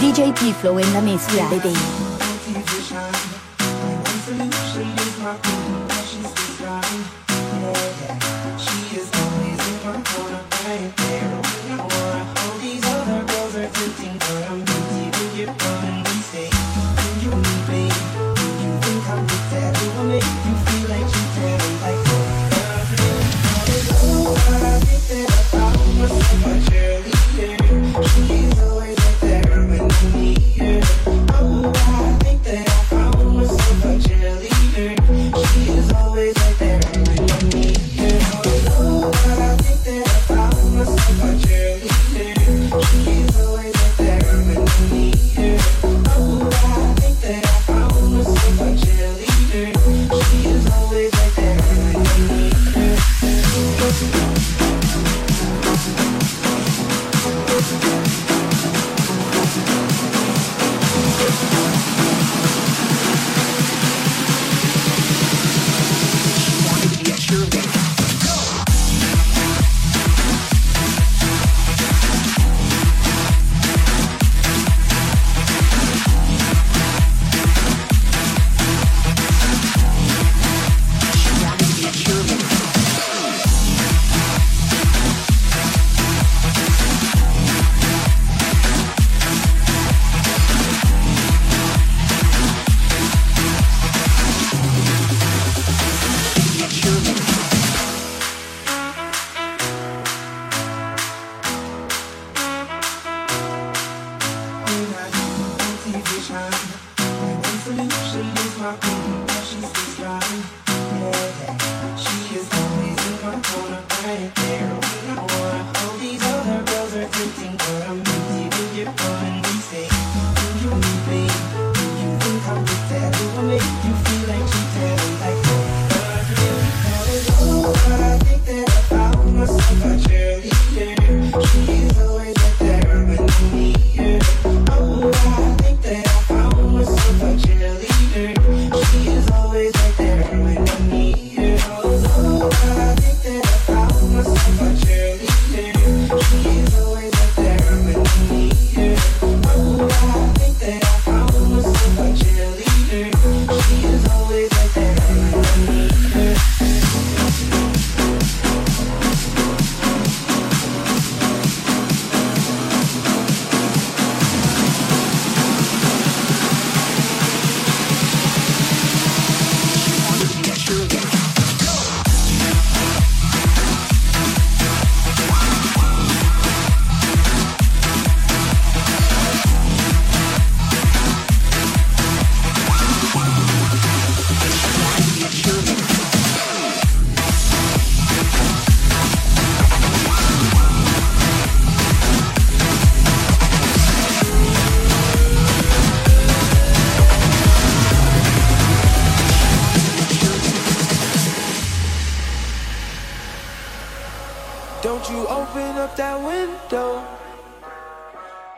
DJ Pflow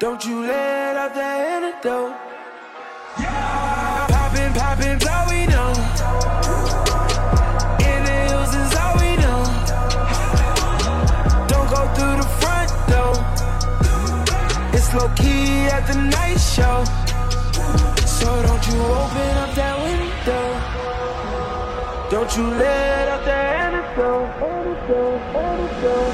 Don't you let out the antidote. Yeah. Poppin', poppin', all we know. In the hills is all we know. Don't go through the front door. It's low key at the night show. So don't you open up that window. Don't you let out the antidote. antidote, antidote.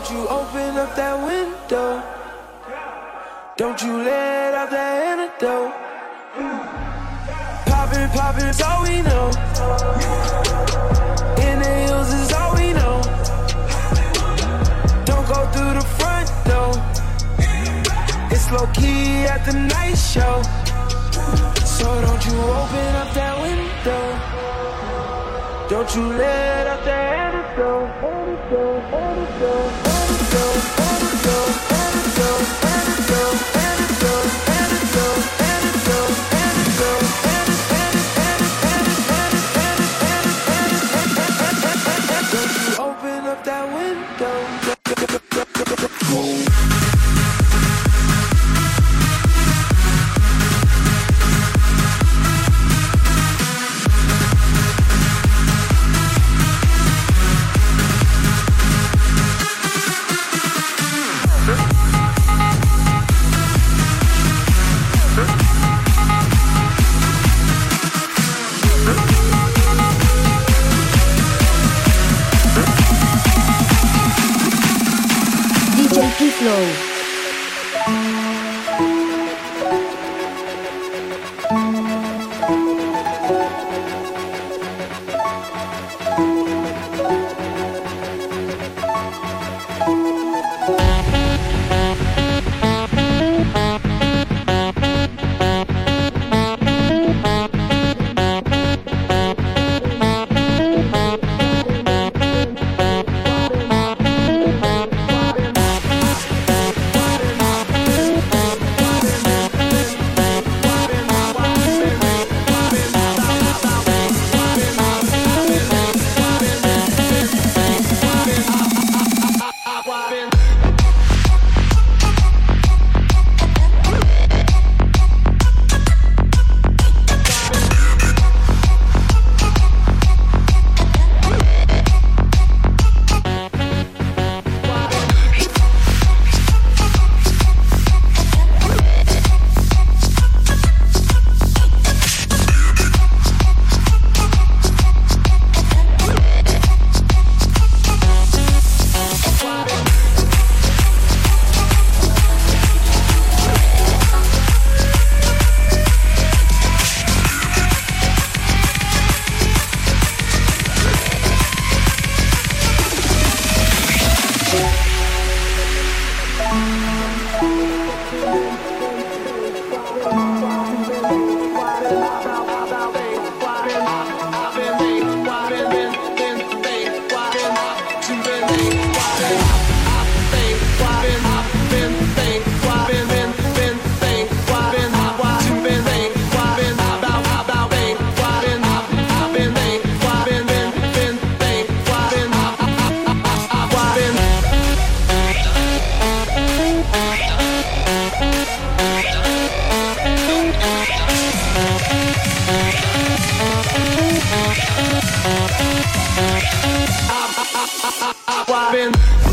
Don't you open up that window. Don't you let out that antidote. Poppin', poppin's all we know. In the hills is all we know. Don't go through the front door. It's low key at the night show. So don't you open up that window. Don't you let out that antidote. antidote, antidote. I've been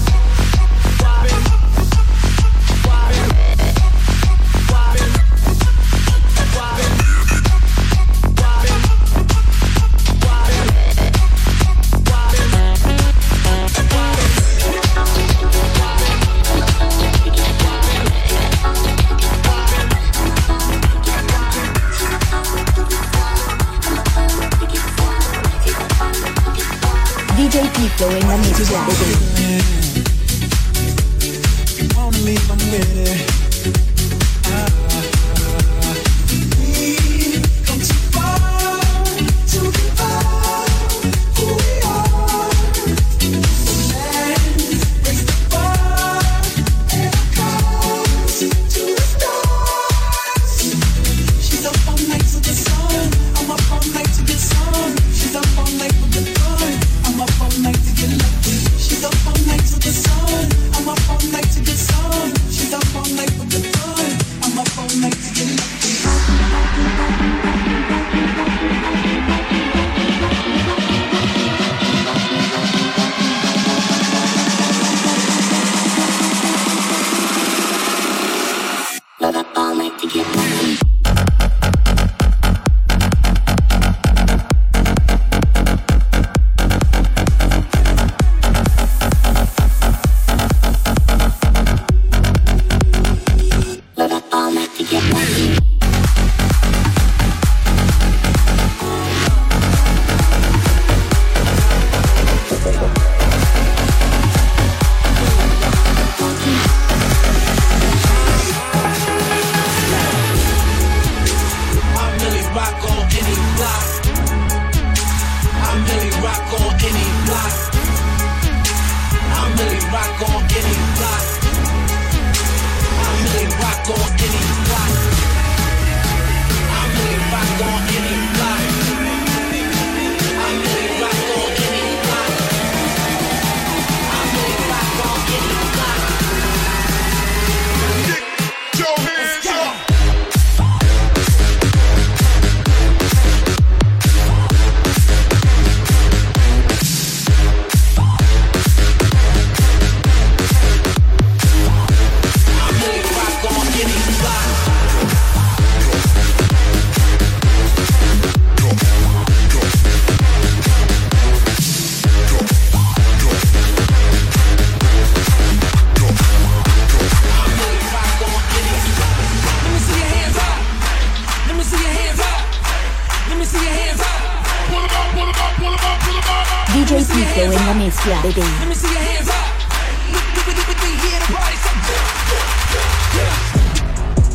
DJ Pflow en la mezcla, baby. Let me see your hands up.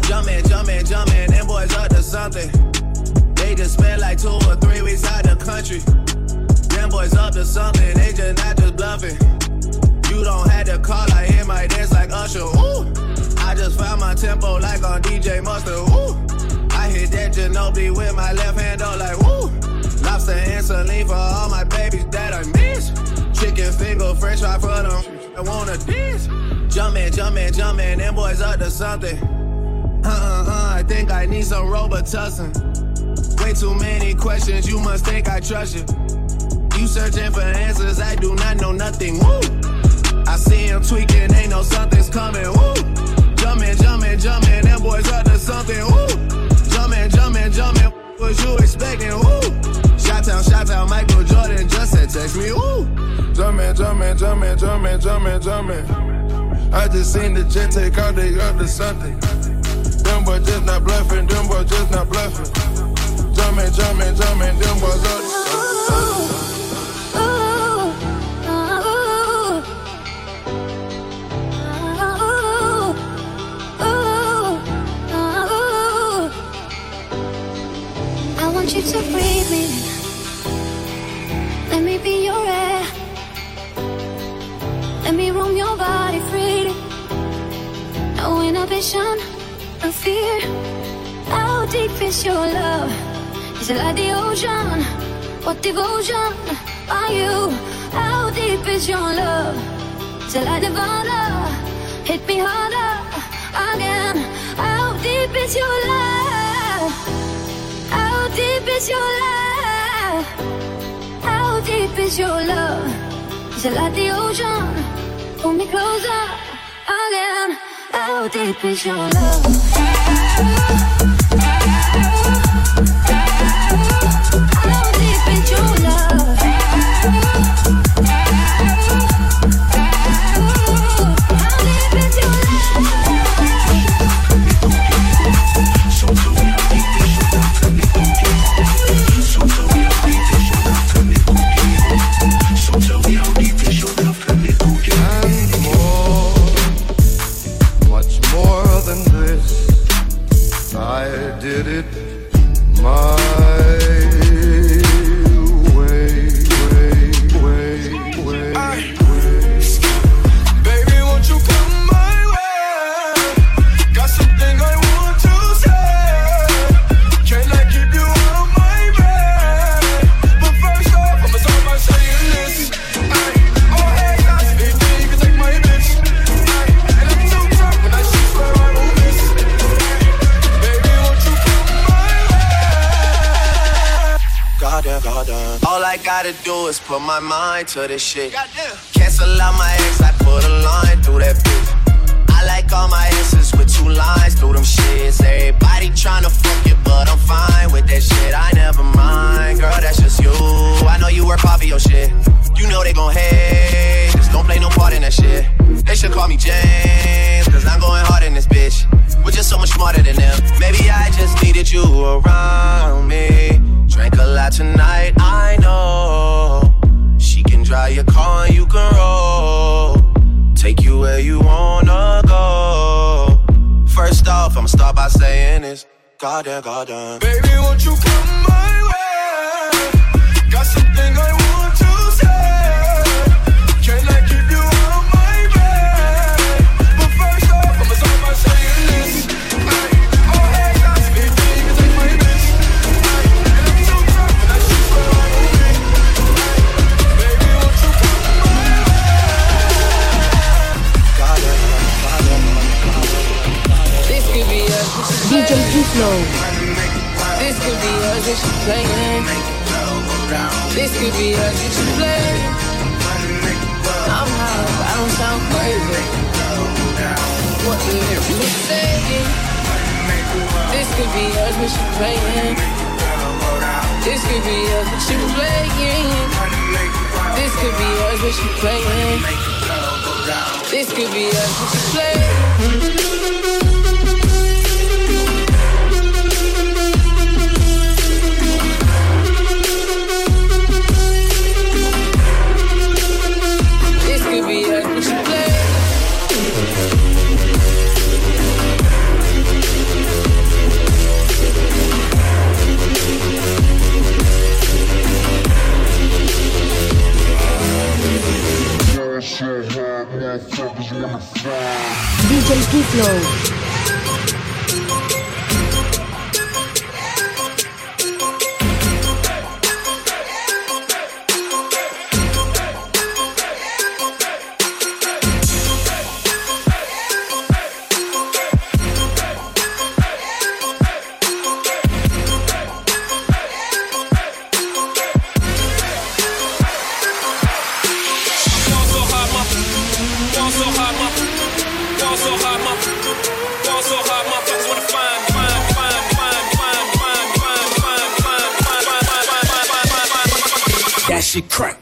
Jumpin', jumpin', jumpin', them boys up to something. They just spent like two or three weeks out the country. Them boys up to something, they just not just bluffing. You don't have to call, I hear my dance like Usher. Ooh, I just found my tempo like on DJ Mustard. Ooh, I hit that Ginobili with my left hand, like woo. Lobster and saline for all my babies that I miss. Chicken finger, French fry for them. I wanna dance. Jumpin', jumpin', jumpin', them boys up to something. Uh uh uh, I think I need some Robitussin. Way too many questions, you must think I trust you. You searching for answers, I do not know nothing. Woo! I see him tweaking, ain't no something's coming. Woo! Jumpin', jumpin', jumpin', them boys up to something. Woo! Jumpin', jumpin', jumpin', what you expecting? Woo! Shout out, shout out, Michael Jordan just said text me. Woo! Jumpin', jumpin', jumpin', jumpin', jumpin', jumpin'. I just seen the jet take out, up to something. Them boys just not bluffing, them boys just not bluffing. Jumpin', jumpin', jumpin', them boys up Inhibition, no fear. How deep is your love? Is it like the ocean? What devotion are you? How deep is your love? Is it like Nirvana? Hit me harder again. How deep is your love? How deep is your love? How deep is your love? Is it like the ocean? Pull me closer again. How deep is your love? How deep is your love? Gotta do is put my mind to this shit. Cancel out my ex, I put a line through that bitch. I like all my exes with two lines through them shits. Everybody tryna fuck you, but I'm fine with that shit. I never mind, girl, that's just you. I know you work hard for your shit. You know they gon' hate, just don't play no part in that shit. They should call me James, cause I'm going hard in this bitch. We're just so much smarter than them. Maybe I just needed you around me. Drank a lot tonight, I know. She can drive your car and you can roll. Take you where you wanna go. First off, I'ma start by saying this. Goddamn, goddamn. Baby, won't you come my way? Got something I want you playing. This could be us, what you. DJ Pflow. She crack.